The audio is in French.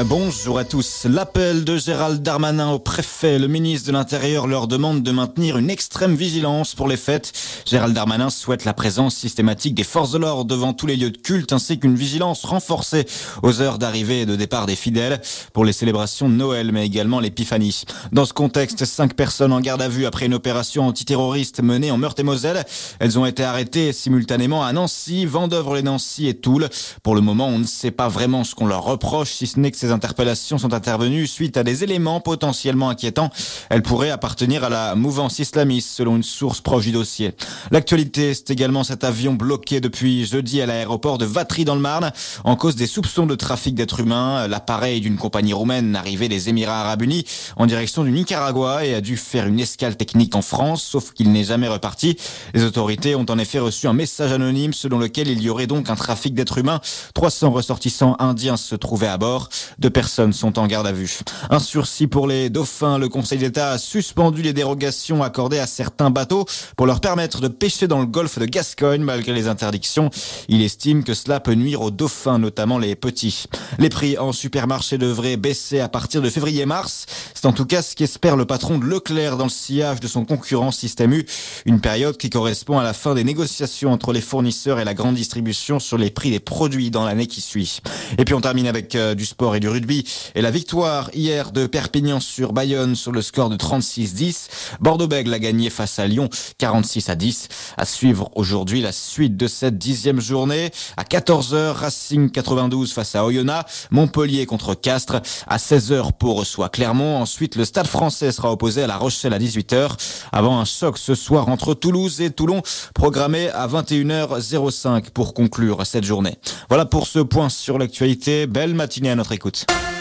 Bonjour à tous. L'appel de Gérald Darmanin au préfet, le ministre de l'Intérieur leur demande de maintenir une extrême vigilance pour les fêtes. Gérald Darmanin souhaite la présence systématique des forces de l'ordre devant tous les lieux de culte ainsi qu'une vigilance renforcée aux heures d'arrivée et de départ des fidèles pour les célébrations de Noël mais également l'épiphanie. Dans ce contexte, cinq personnes en garde à vue après une opération antiterroriste menée en Meurthe-et-Moselle. Elles ont été arrêtées simultanément à Nancy, Vendœuvre-les-Nancy et Toul. Pour le moment, on ne sait pas vraiment ce qu'on leur reproche si ce n'est ces interpellations sont intervenues suite à des éléments potentiellement inquiétants. Elles pourraient appartenir à la mouvance islamiste, selon une source proche du dossier. L'actualité, c'est également cet avion bloqué depuis jeudi à l'aéroport de Vatry dans le Marne, en cause des soupçons de trafic d'êtres humains. L'appareil d'une compagnie roumaine arrivé des Émirats arabes unis en direction du Nicaragua et a dû faire une escale technique en France, sauf qu'il n'est jamais reparti. Les autorités ont en effet reçu un message anonyme selon lequel il y aurait donc un trafic d'êtres humains. 300 ressortissants indiens se trouvaient à bord. Deux personnes sont en garde à vue. Un sursis pour les dauphins. Le Conseil d'État a suspendu les dérogations accordées à certains bateaux pour leur permettre de pêcher dans le golfe de Gascogne malgré les interdictions. Il estime que cela peut nuire aux dauphins, notamment les petits. Les prix en supermarché devraient baisser à partir de février-mars. C'est en tout cas ce qu'espère le patron de Leclerc dans le sillage de son concurrent Système U. Une période qui correspond à la fin des négociations entre les fournisseurs et la grande distribution sur les prix des produits dans l'année qui suit. Et puis on termine avec euh, du sport et du rugby. Et la victoire hier de Perpignan sur Bayonne sur le score de 36-10. Bordeaux-Bègles a gagné face à Lyon 46 à 10. À suivre aujourd'hui la suite de cette dixième journée. À 14h, Racing 92 face à Oyonnax. Montpellier contre Castres. À 16h, Pau reçoit Clermont. Ensuite, le Stade français sera opposé à La Rochelle à 18h. Avant un choc ce soir entre Toulouse et Toulon, programmé à 21h05 pour conclure cette journée. Voilà pour ce point sur l'actualité. Belle matinée à notre écoute.